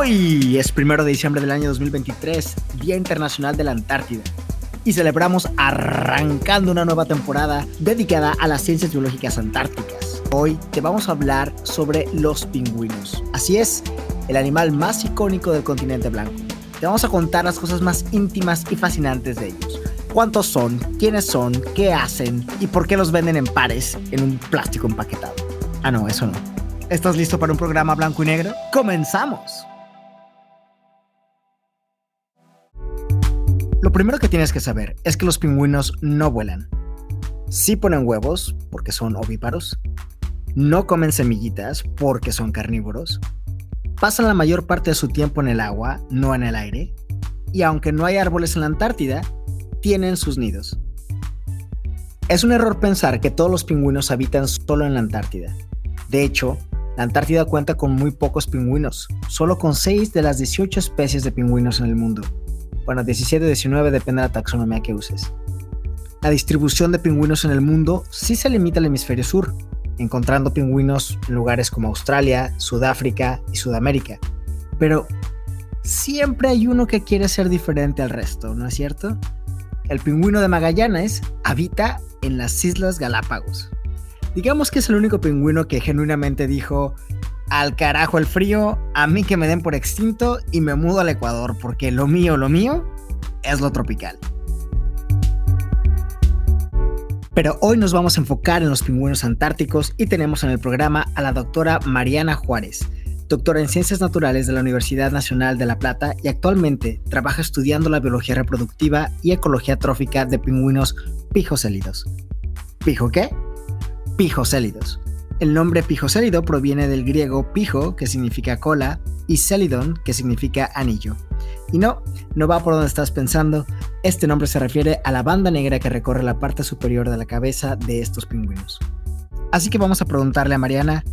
Hoy es primero de diciembre del año 2023, Día Internacional de la Antártida, y celebramos arrancando una nueva temporada dedicada a las ciencias biológicas antárticas. Hoy te vamos a hablar sobre los pingüinos. Así es, el animal más icónico del continente blanco. Te vamos a contar las cosas más íntimas y fascinantes de ellos. ¿Cuántos son? ¿Quiénes son? ¿Qué hacen? ¿Y por qué los venden en pares en un plástico empaquetado? Ah, no, eso no. ¿Estás listo para un programa blanco y negro? ¡Comenzamos! Lo primero que tienes que saber es que los pingüinos no vuelan. Sí ponen huevos, porque son ovíparos. No comen semillitas, porque son carnívoros. Pasan la mayor parte de su tiempo en el agua, no en el aire. Y aunque no hay árboles en la Antártida, tienen sus nidos. Es un error pensar que todos los pingüinos habitan solo en la Antártida. De hecho, la Antártida cuenta con muy pocos pingüinos, solo con 6 de las 18 especies de pingüinos en el mundo. Bueno, 17 o 19 depende de la taxonomía que uses. La distribución de pingüinos en el mundo sí se limita al hemisferio sur, encontrando pingüinos en lugares como Australia, Sudáfrica y Sudamérica. Pero siempre hay uno que quiere ser diferente al resto, ¿no es cierto? El pingüino de Magallanes habita en las Islas Galápagos. Digamos que es el único pingüino que genuinamente dijo, al carajo el frío, a mí que me den por extinto y me mudo al Ecuador, porque lo mío, lo mío es lo tropical. Pero hoy nos vamos a enfocar en los pingüinos antárticos y tenemos en el programa a la doctora Mariana Juárez, doctora en Ciencias Naturales de la Universidad Nacional de La Plata y actualmente trabaja estudiando la biología reproductiva y ecología trófica de pingüinos pijocélidos. ¿Pijo qué? Pijocélidos el nombre pijocélido proviene del griego pijo, que significa cola, y célidon, que significa anillo. Y no, no va por donde estás pensando, este nombre se refiere a la banda negra que recorre la parte superior de la cabeza de estos pingüinos. Así que vamos a preguntarle a Mariana,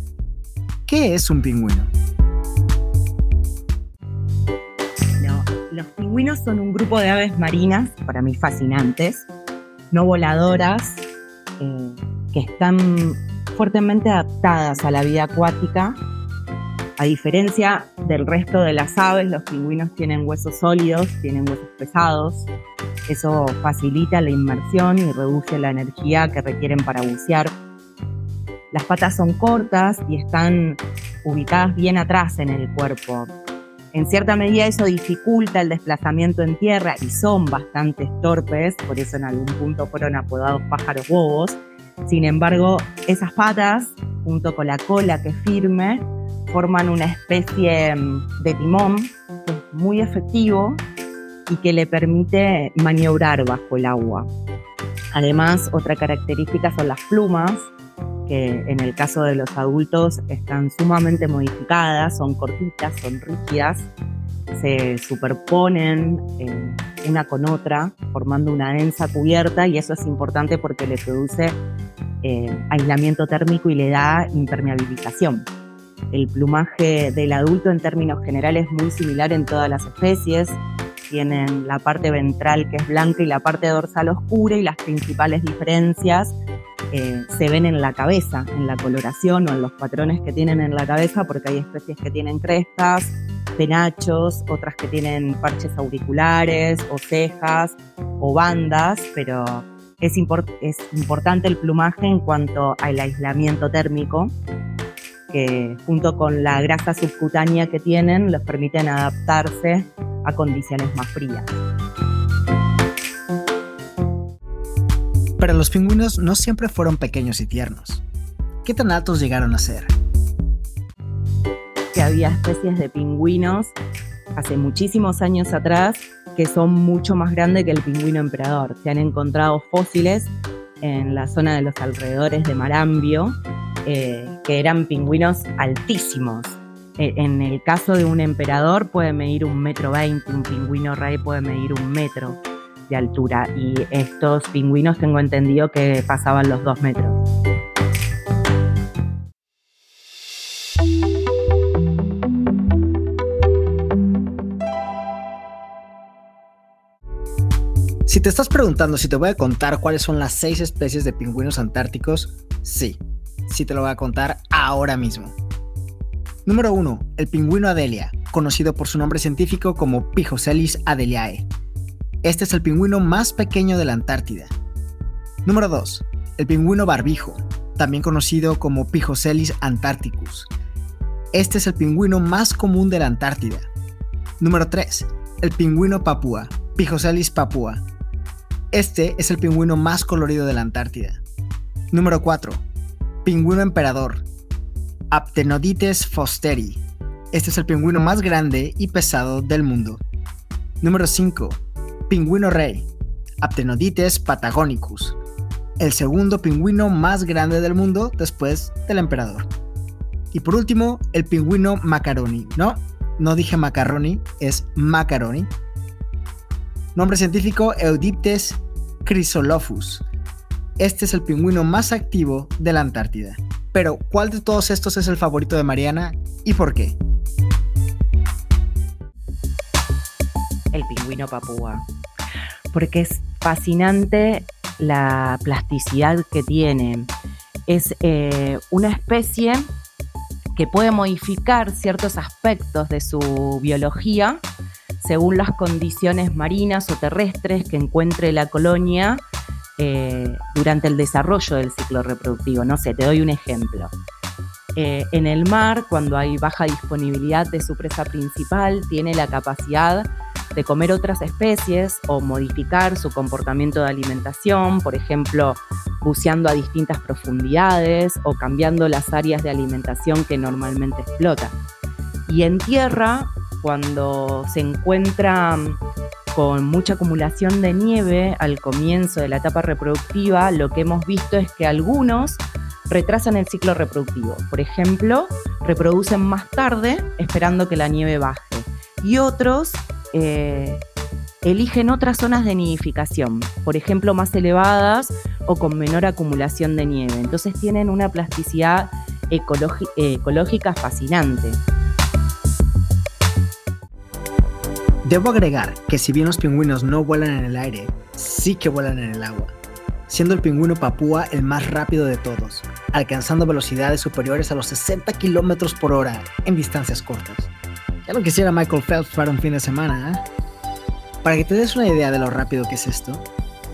¿qué es un pingüino? los pingüinos son un grupo de aves marinas, para mí fascinantes, no voladoras, eh, que están fuertemente adaptadas a la vida acuática. A diferencia del resto de las aves, los pingüinos tienen huesos sólidos, tienen huesos pesados. Eso facilita la inmersión y reduce la energía que requieren para bucear. Las patas son cortas y están ubicadas bien atrás en el cuerpo. En cierta medida eso dificulta el desplazamiento en tierra y son bastante torpes, por eso en algún punto fueron apodados pájaros bobos sin embargo, esas patas, junto con la cola que es firme, forman una especie mm, de timón que es muy efectivo y que le permite maniobrar bajo el agua. Además, otra característica son las plumas, que en el caso de los adultos están sumamente modificadas, son cortitas, son rígidas, se superponen eh, una con otra, formando una densa cubierta y eso es importante porque le produce eh, aislamiento térmico y le da impermeabilización. El plumaje del adulto en términos generales es muy similar en todas las especies. Tienen la parte ventral que es blanca y la parte dorsal oscura y las principales diferencias eh, se ven en la cabeza, en la coloración o en los patrones que tienen en la cabeza, porque hay especies que tienen crestas, penachos, otras que tienen parches auriculares o cejas o bandas, pero es, importante el plumaje en cuanto al aislamiento térmico, que junto con la grasa subcutánea que tienen los permiten adaptarse a condiciones más frías. Pero los pingüinos no siempre fueron pequeños y tiernos. ¿Qué tan altos llegaron a ser? Que había especies de pingüinos hace muchísimos años atrás que son mucho más grandes que el pingüino emperador. Se han encontrado fósiles en la zona de los alrededores de Marambio, eh, que eran pingüinos altísimos. E, en el caso de un emperador puede medir un metro veinte, un pingüino rey puede medir un metro de altura y estos pingüinos tengo entendido que pasaban los dos metros. Si te estás preguntando si te voy a contar cuáles son las seis especies de pingüinos antárticos, sí, sí te lo voy a contar ahora mismo. Número 1. El pingüino Adelia, conocido por su nombre científico como Pijoselis adeliae. Este es el pingüino más pequeño de la Antártida. Número 2. El pingüino barbijo, también conocido como Pijoselis antarcticus. Este es el pingüino más común de la Antártida. Número 3. El pingüino papúa, Pijoselis papúa. Este es el pingüino más colorido de la Antártida. Número 4. Pingüino emperador, Aptenodites fosteri. Este es el pingüino más grande y pesado del mundo. Número 5. Pingüino rey, Aptenodites patagonicus. El segundo pingüino más grande del mundo después del emperador. Y por último, el pingüino macaroni. No, no dije macaroni, es macaroni. Nombre científico Eudiptes chrysolophus. Este es el pingüino más activo de la Antártida. Pero, ¿cuál de todos estos es el favorito de Mariana y por qué? El pingüino papúa. Porque es fascinante la plasticidad que tiene. Es eh, una especie que puede modificar ciertos aspectos de su biología según las condiciones marinas o terrestres que encuentre la colonia eh, durante el desarrollo del ciclo reproductivo. No sé, te doy un ejemplo. Eh, en el mar, cuando hay baja disponibilidad de su presa principal, tiene la capacidad de comer otras especies o modificar su comportamiento de alimentación, por ejemplo, buceando a distintas profundidades o cambiando las áreas de alimentación que normalmente explota. Y en tierra, cuando se encuentra con mucha acumulación de nieve al comienzo de la etapa reproductiva, lo que hemos visto es que algunos retrasan el ciclo reproductivo. Por ejemplo, reproducen más tarde esperando que la nieve baje. Y otros eh, eligen otras zonas de nidificación, por ejemplo, más elevadas o con menor acumulación de nieve. Entonces tienen una plasticidad ecológica fascinante. Debo agregar que si bien los pingüinos no vuelan en el aire, sí que vuelan en el agua, siendo el pingüino papúa el más rápido de todos, alcanzando velocidades superiores a los 60 km por hora en distancias cortas. Ya lo quisiera Michael Phelps para un fin de semana, ¿eh? Para que te des una idea de lo rápido que es esto,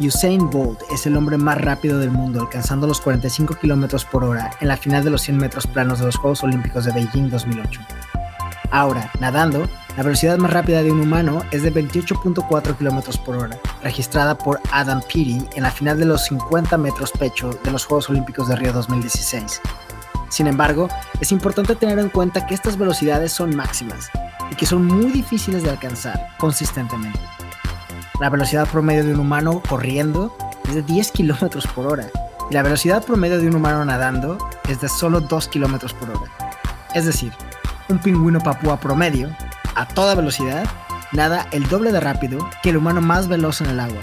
Usain Bolt es el hombre más rápido del mundo, alcanzando los 45 km por hora en la final de los 100 metros planos de los Juegos Olímpicos de Beijing 2008. Ahora, nadando, la velocidad más rápida de un humano es de 28.4 km por hora, registrada por Adam Peaty en la final de los 50 metros pecho de los Juegos Olímpicos de Río 2016. Sin embargo, es importante tener en cuenta que estas velocidades son máximas y que son muy difíciles de alcanzar consistentemente. La velocidad promedio de un humano corriendo es de 10 km por hora y la velocidad promedio de un humano nadando es de solo 2 km por hora. Es decir, un pingüino papúa promedio a toda velocidad, nada el doble de rápido que el humano más veloz en el agua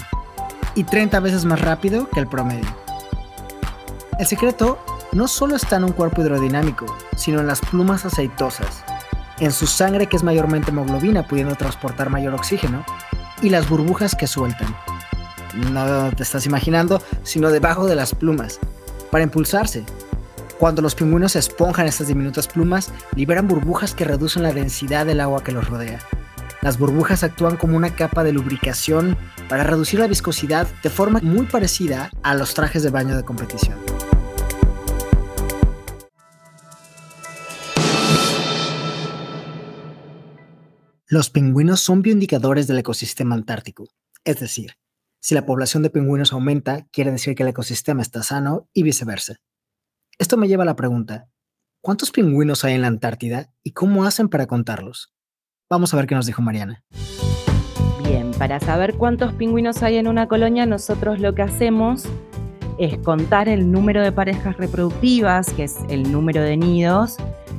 y 30 veces más rápido que el promedio. El secreto no solo está en un cuerpo hidrodinámico, sino en las plumas aceitosas, en su sangre que es mayormente hemoglobina pudiendo transportar mayor oxígeno, y las burbujas que sueltan. No te estás imaginando, sino debajo de las plumas, para impulsarse. Cuando los pingüinos esponjan estas diminutas plumas, liberan burbujas que reducen la densidad del agua que los rodea. Las burbujas actúan como una capa de lubricación para reducir la viscosidad de forma muy parecida a los trajes de baño de competición. Los pingüinos son bioindicadores del ecosistema antártico, es decir, si la población de pingüinos aumenta, quiere decir que el ecosistema está sano y viceversa. Esto me lleva a la pregunta, ¿cuántos pingüinos hay en la Antártida y cómo hacen para contarlos? Vamos a ver qué nos dijo Mariana. Bien, para saber cuántos pingüinos hay en una colonia, nosotros lo que hacemos es contar el número de parejas reproductivas, que es el número de nidos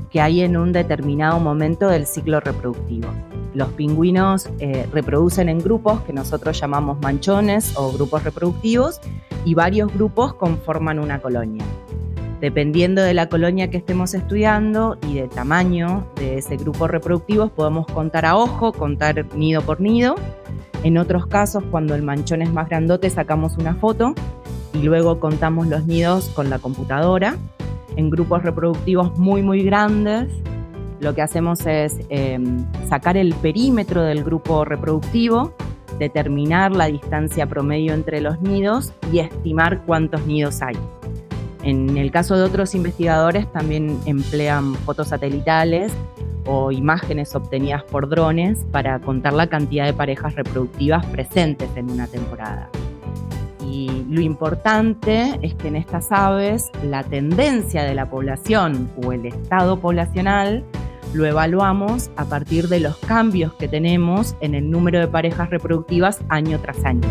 que hay en un determinado momento del ciclo reproductivo. Los pingüinos eh, reproducen en grupos que nosotros llamamos manchones o grupos reproductivos y varios grupos conforman una colonia. Dependiendo de la colonia que estemos estudiando y del tamaño de ese grupo reproductivo, podemos contar a ojo, contar nido por nido. En otros casos, cuando el manchón es más grandote, sacamos una foto y luego contamos los nidos con la computadora. En grupos reproductivos muy, muy grandes, lo que hacemos es em, sacar el perímetro del grupo reproductivo, determinar la distancia promedio entre los nidos y estimar cuántos nidos hay. En el caso de otros investigadores también emplean fotos satelitales o imágenes obtenidas por drones para contar la cantidad de parejas reproductivas presentes en una temporada. Y lo importante es que en estas aves la tendencia de la población o el estado poblacional lo evaluamos a partir de los cambios que tenemos en el número de parejas reproductivas año tras año.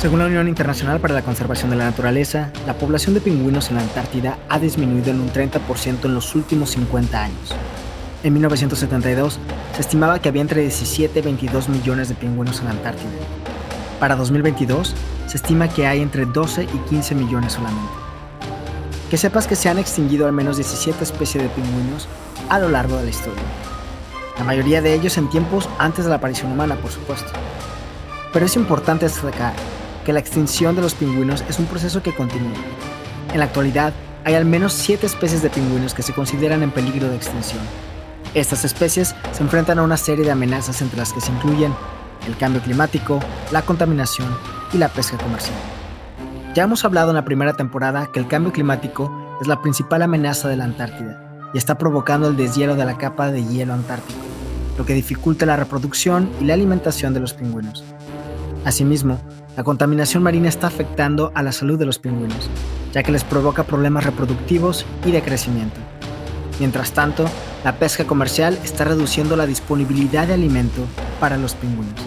Según la Unión Internacional para la Conservación de la Naturaleza, la población de pingüinos en la Antártida ha disminuido en un 30% en los últimos 50 años. En 1972 se estimaba que había entre 17 y 22 millones de pingüinos en la Antártida. Para 2022 se estima que hay entre 12 y 15 millones solamente. Que sepas que se han extinguido al menos 17 especies de pingüinos a lo largo de la historia. La mayoría de ellos en tiempos antes de la aparición humana, por supuesto. Pero es importante destacar que la extinción de los pingüinos es un proceso que continúa. En la actualidad, hay al menos 7 especies de pingüinos que se consideran en peligro de extinción. Estas especies se enfrentan a una serie de amenazas entre las que se incluyen el cambio climático, la contaminación y la pesca comercial. Ya hemos hablado en la primera temporada que el cambio climático es la principal amenaza de la Antártida y está provocando el deshielo de la capa de hielo antártico, lo que dificulta la reproducción y la alimentación de los pingüinos. Asimismo, la contaminación marina está afectando a la salud de los pingüinos, ya que les provoca problemas reproductivos y de crecimiento. Mientras tanto, la pesca comercial está reduciendo la disponibilidad de alimento para los pingüinos.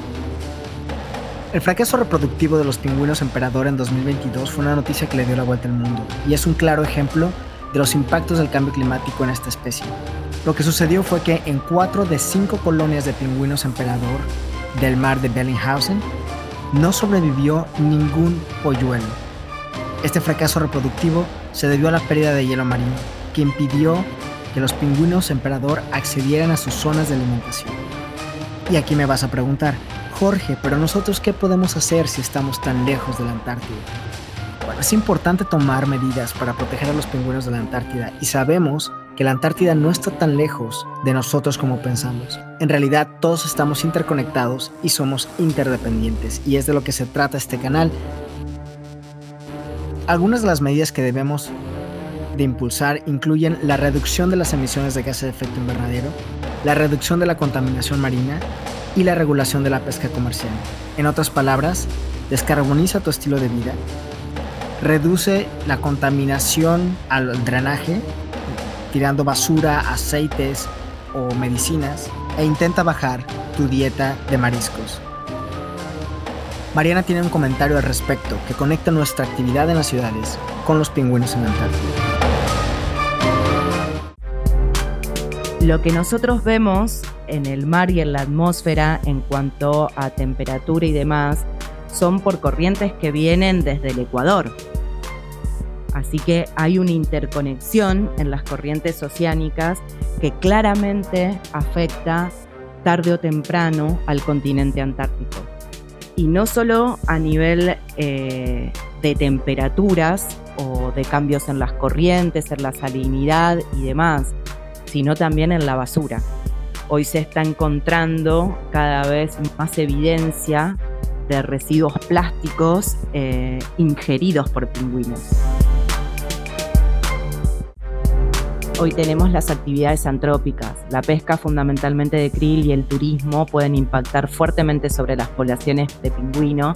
El fracaso reproductivo de los pingüinos emperador en 2022 fue una noticia que le dio la vuelta al mundo y es un claro ejemplo de los impactos del cambio climático en esta especie. Lo que sucedió fue que en cuatro de cinco colonias de pingüinos emperador del mar de Bellinghausen no sobrevivió ningún polluelo. Este fracaso reproductivo se debió a la pérdida de hielo marino, que impidió que los pingüinos emperador accedieran a sus zonas de alimentación. Y aquí me vas a preguntar, Jorge, pero nosotros qué podemos hacer si estamos tan lejos de la Antártida? Bueno, es importante tomar medidas para proteger a los pingüinos de la Antártida y sabemos que la Antártida no está tan lejos de nosotros como pensamos. En realidad todos estamos interconectados y somos interdependientes y es de lo que se trata este canal. Algunas de las medidas que debemos de impulsar incluyen la reducción de las emisiones de gases de efecto invernadero, la reducción de la contaminación marina y la regulación de la pesca comercial. En otras palabras, descarboniza tu estilo de vida, reduce la contaminación al drenaje tirando basura, aceites o medicinas e intenta bajar tu dieta de mariscos. Mariana tiene un comentario al respecto que conecta nuestra actividad en las ciudades con los pingüinos en Antártida. Lo que nosotros vemos en el mar y en la atmósfera en cuanto a temperatura y demás son por corrientes que vienen desde el Ecuador, Así que hay una interconexión en las corrientes oceánicas que claramente afecta tarde o temprano al continente antártico. Y no solo a nivel eh, de temperaturas o de cambios en las corrientes, en la salinidad y demás, sino también en la basura. Hoy se está encontrando cada vez más evidencia de residuos plásticos eh, ingeridos por pingüinos. Hoy tenemos las actividades antrópicas. La pesca fundamentalmente de krill y el turismo pueden impactar fuertemente sobre las poblaciones de pingüino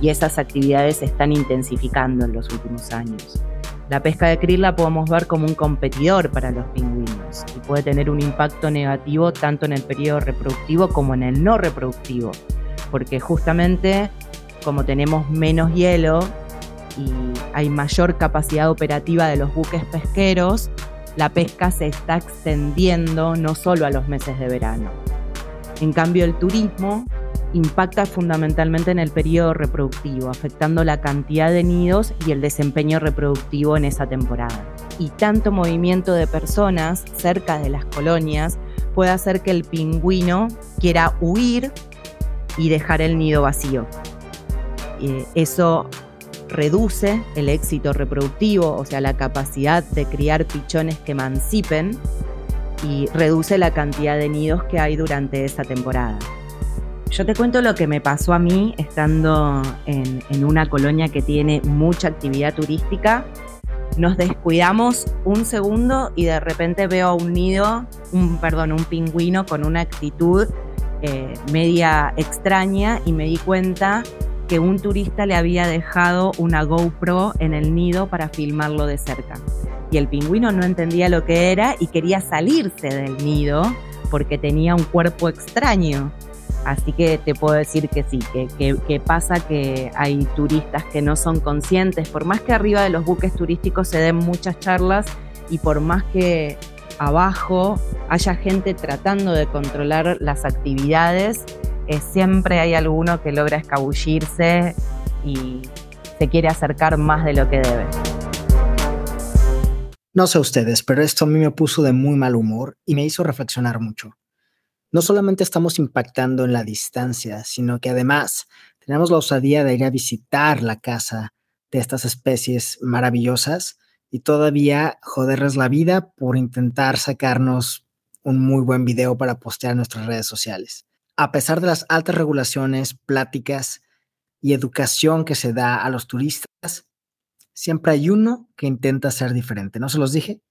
y esas actividades se están intensificando en los últimos años. La pesca de krill la podemos ver como un competidor para los pingüinos puede tener un impacto negativo tanto en el periodo reproductivo como en el no reproductivo, porque justamente como tenemos menos hielo y hay mayor capacidad operativa de los buques pesqueros, la pesca se está extendiendo no solo a los meses de verano. En cambio, el turismo impacta fundamentalmente en el periodo reproductivo, afectando la cantidad de nidos y el desempeño reproductivo en esa temporada. Y tanto movimiento de personas cerca de las colonias puede hacer que el pingüino quiera huir y dejar el nido vacío. Eh, eso reduce el éxito reproductivo, o sea, la capacidad de criar pichones que emancipen y reduce la cantidad de nidos que hay durante esa temporada. Yo te cuento lo que me pasó a mí estando en, en una colonia que tiene mucha actividad turística nos descuidamos un segundo y de repente veo un nido, un, perdón, un pingüino con una actitud eh, media extraña y me di cuenta que un turista le había dejado una GoPro en el nido para filmarlo de cerca. Y el pingüino no entendía lo que era y quería salirse del nido porque tenía un cuerpo extraño. Así que te puedo decir que sí, que, pasa que hay turistas que no son conscientes, por más que arriba de los buques turísticos se den muchas charlas y por más que abajo haya gente tratando de controlar las actividades, eh, siempre hay alguno que logra escabullirse y se quiere acercar más de lo que debe. No sé ustedes, pero esto a mí me puso de muy mal humor y me hizo reflexionar mucho no solamente estamos impactando en la distancia, sino que además tenemos la osadía de ir a visitar la casa de estas especies maravillosas y todavía joderles la vida por intentar sacarnos un muy buen video para postear en nuestras redes sociales. A pesar de las altas regulaciones, pláticas y educación que se da a los turistas, siempre hay uno que intenta ser diferente. ¿No se los dije?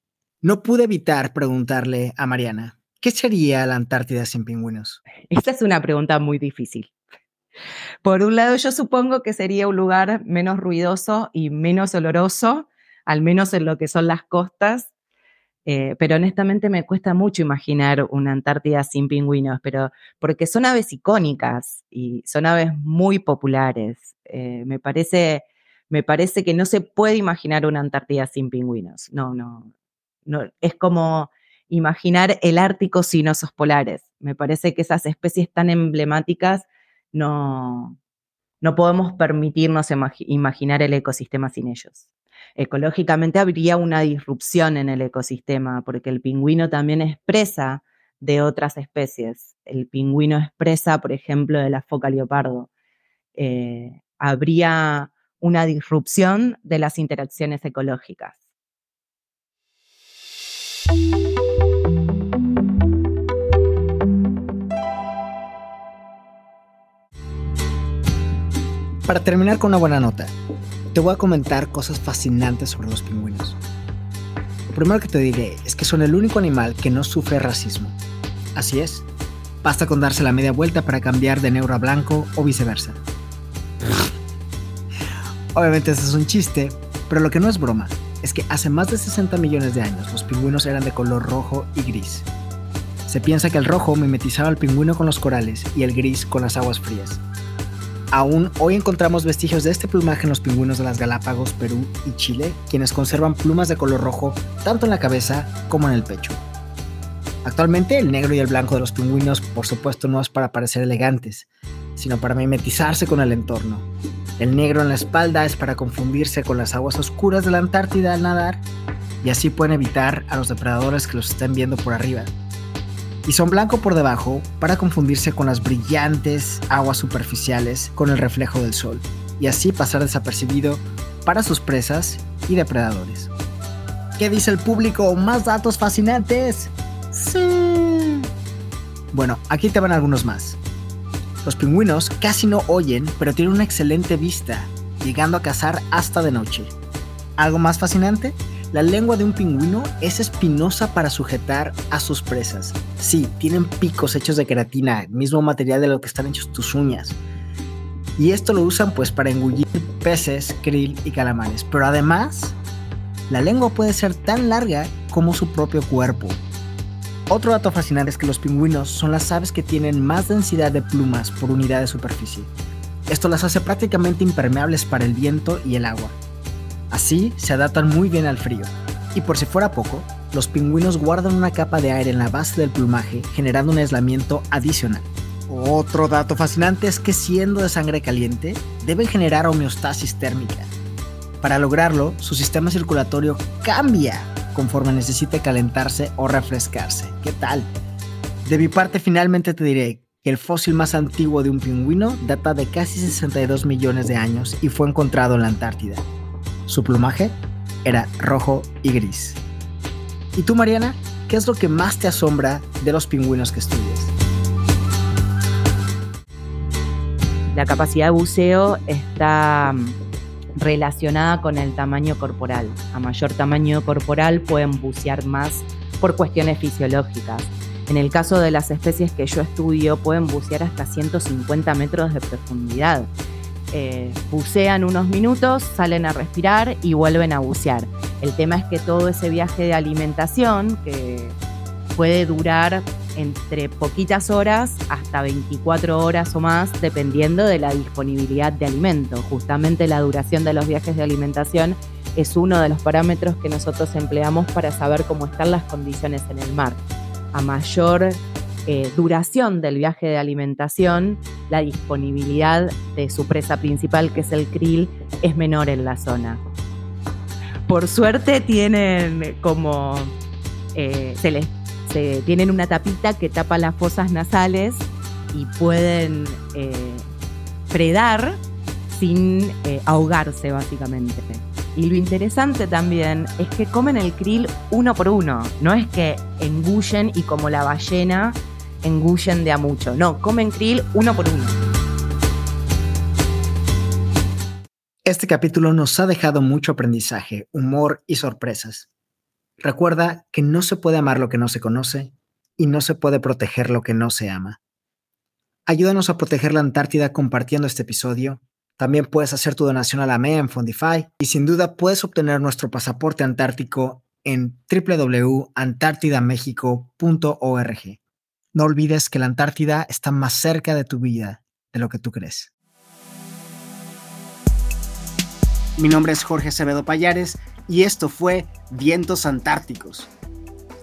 No pude evitar preguntarle a Mariana, ¿Qué sería la Antártida sin pingüinos? Esta es una pregunta muy difícil. Por un lado, yo supongo que sería un lugar menos ruidoso y menos oloroso, al menos en lo que son las costas, eh, pero honestamente me cuesta mucho imaginar una Antártida sin pingüinos, pero porque son aves icónicas y son aves muy populares. Eh, me, parece, me parece que no se puede imaginar una Antártida sin pingüinos. No, no, no. Es como imaginar el Ártico sin osos polares. Me parece que esas especies tan emblemáticas no, no podemos permitirnos imaginar el ecosistema sin ellos. Ecológicamente habría una disrupción en el ecosistema porque el pingüino también expresa de otras especies. El pingüino expresa, por ejemplo, de la foca leopardo. Eh, habría una disrupción de las interacciones ecológicas. Para terminar con una buena nota, te voy a comentar cosas fascinantes sobre los pingüinos. Lo primero que te diré es que son el único animal que no sufre racismo. Así es, basta con darse la media vuelta para cambiar de negro a blanco o viceversa. Obviamente ese es un chiste, pero lo que no es broma es que hace más de 60 millones de años los pingüinos eran de color rojo y gris. Se piensa que el rojo mimetizaba al pingüino con los corales y el gris con las aguas frías. Aún hoy encontramos vestigios de este plumaje en los pingüinos de las Galápagos, Perú y Chile, quienes conservan plumas de color rojo tanto en la cabeza como en el pecho. Actualmente el negro y el blanco de los pingüinos por supuesto no es para parecer elegantes, sino para mimetizarse con el entorno. El negro en la espalda es para confundirse con las aguas oscuras de la Antártida al nadar y así pueden evitar a los depredadores que los estén viendo por arriba y son blanco por debajo para confundirse con las brillantes aguas superficiales con el reflejo del sol y así pasar desapercibido para sus presas y depredadores. ¿Qué dice el público? ¿Más datos fascinantes? Sí. Bueno, aquí te van algunos más. Los pingüinos casi no oyen, pero tienen una excelente vista, llegando a cazar hasta de noche. ¿Algo más fascinante? La lengua de un pingüino es espinosa para sujetar a sus presas. Sí, tienen picos hechos de queratina, mismo material de lo que están hechos tus uñas. Y esto lo usan pues para engullir peces, krill y calamares. Pero además, la lengua puede ser tan larga como su propio cuerpo. Otro dato fascinante es que los pingüinos son las aves que tienen más densidad de plumas por unidad de superficie. Esto las hace prácticamente impermeables para el viento y el agua. Así se adaptan muy bien al frío. Y por si fuera poco, los pingüinos guardan una capa de aire en la base del plumaje generando un aislamiento adicional. Otro dato fascinante es que siendo de sangre caliente, deben generar homeostasis térmica. Para lograrlo, su sistema circulatorio cambia conforme necesite calentarse o refrescarse. ¿Qué tal? De mi parte finalmente te diré que el fósil más antiguo de un pingüino data de casi 62 millones de años y fue encontrado en la Antártida. Su plumaje era rojo y gris. ¿Y tú, Mariana? ¿Qué es lo que más te asombra de los pingüinos que estudias? La capacidad de buceo está mm, relacionada con el tamaño corporal. A mayor tamaño corporal pueden bucear más por cuestiones fisiológicas. En el caso de las especies que yo estudio, pueden bucear hasta 150 metros de profundidad. Eh, bucean unos minutos, salen a respirar y vuelven a bucear. El tema es que todo ese viaje de alimentación, puede durar entre poquitas horas hasta 24 horas o más, dependiendo de la disponibilidad de alimento. Justamente la duración de los viajes de alimentación es uno de los parámetros que nosotros empleamos para saber cómo están las condiciones en el mar. A mayor eh, duración del viaje de alimentación, la disponibilidad de su presa principal, que es el krill, es menor en la zona. Por suerte tienen como eh, se les tienen una tapita que tapa las fosas nasales y pueden eh, predar sin eh, ahogarse básicamente. Y lo interesante también es que comen el krill uno por uno, no es que engullen y como la ballena engullen de a mucho, no, comen krill uno por uno. Este capítulo nos ha dejado mucho aprendizaje, humor y sorpresas. Recuerda que no se puede amar lo que no se conoce y no se puede proteger lo que no se ama. Ayúdanos a proteger la Antártida compartiendo este episodio. También puedes hacer tu donación a la MEA en Fundify y sin duda puedes obtener nuestro pasaporte antártico en www.antartidamexico.org. No olvides que la Antártida está más cerca de tu vida de lo que tú crees. Mi nombre es Jorge Acevedo Payares y esto fue Vientos Antárticos.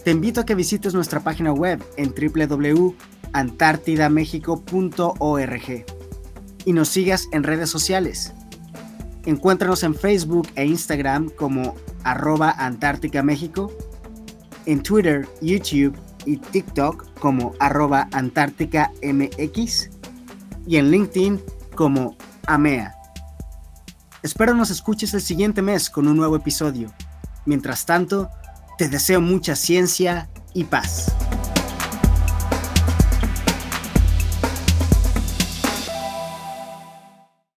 Te invito a que visites nuestra página web en www.antartidamexico.org y nos sigas en redes sociales. Encuéntranos en Facebook e Instagram como arroba Antártica México, en Twitter, YouTube y TikTok como arroba Antártica MX y en LinkedIn como AMEA. Espero nos escuches el siguiente mes con un nuevo episodio. Mientras tanto, te deseo mucha ciencia y paz.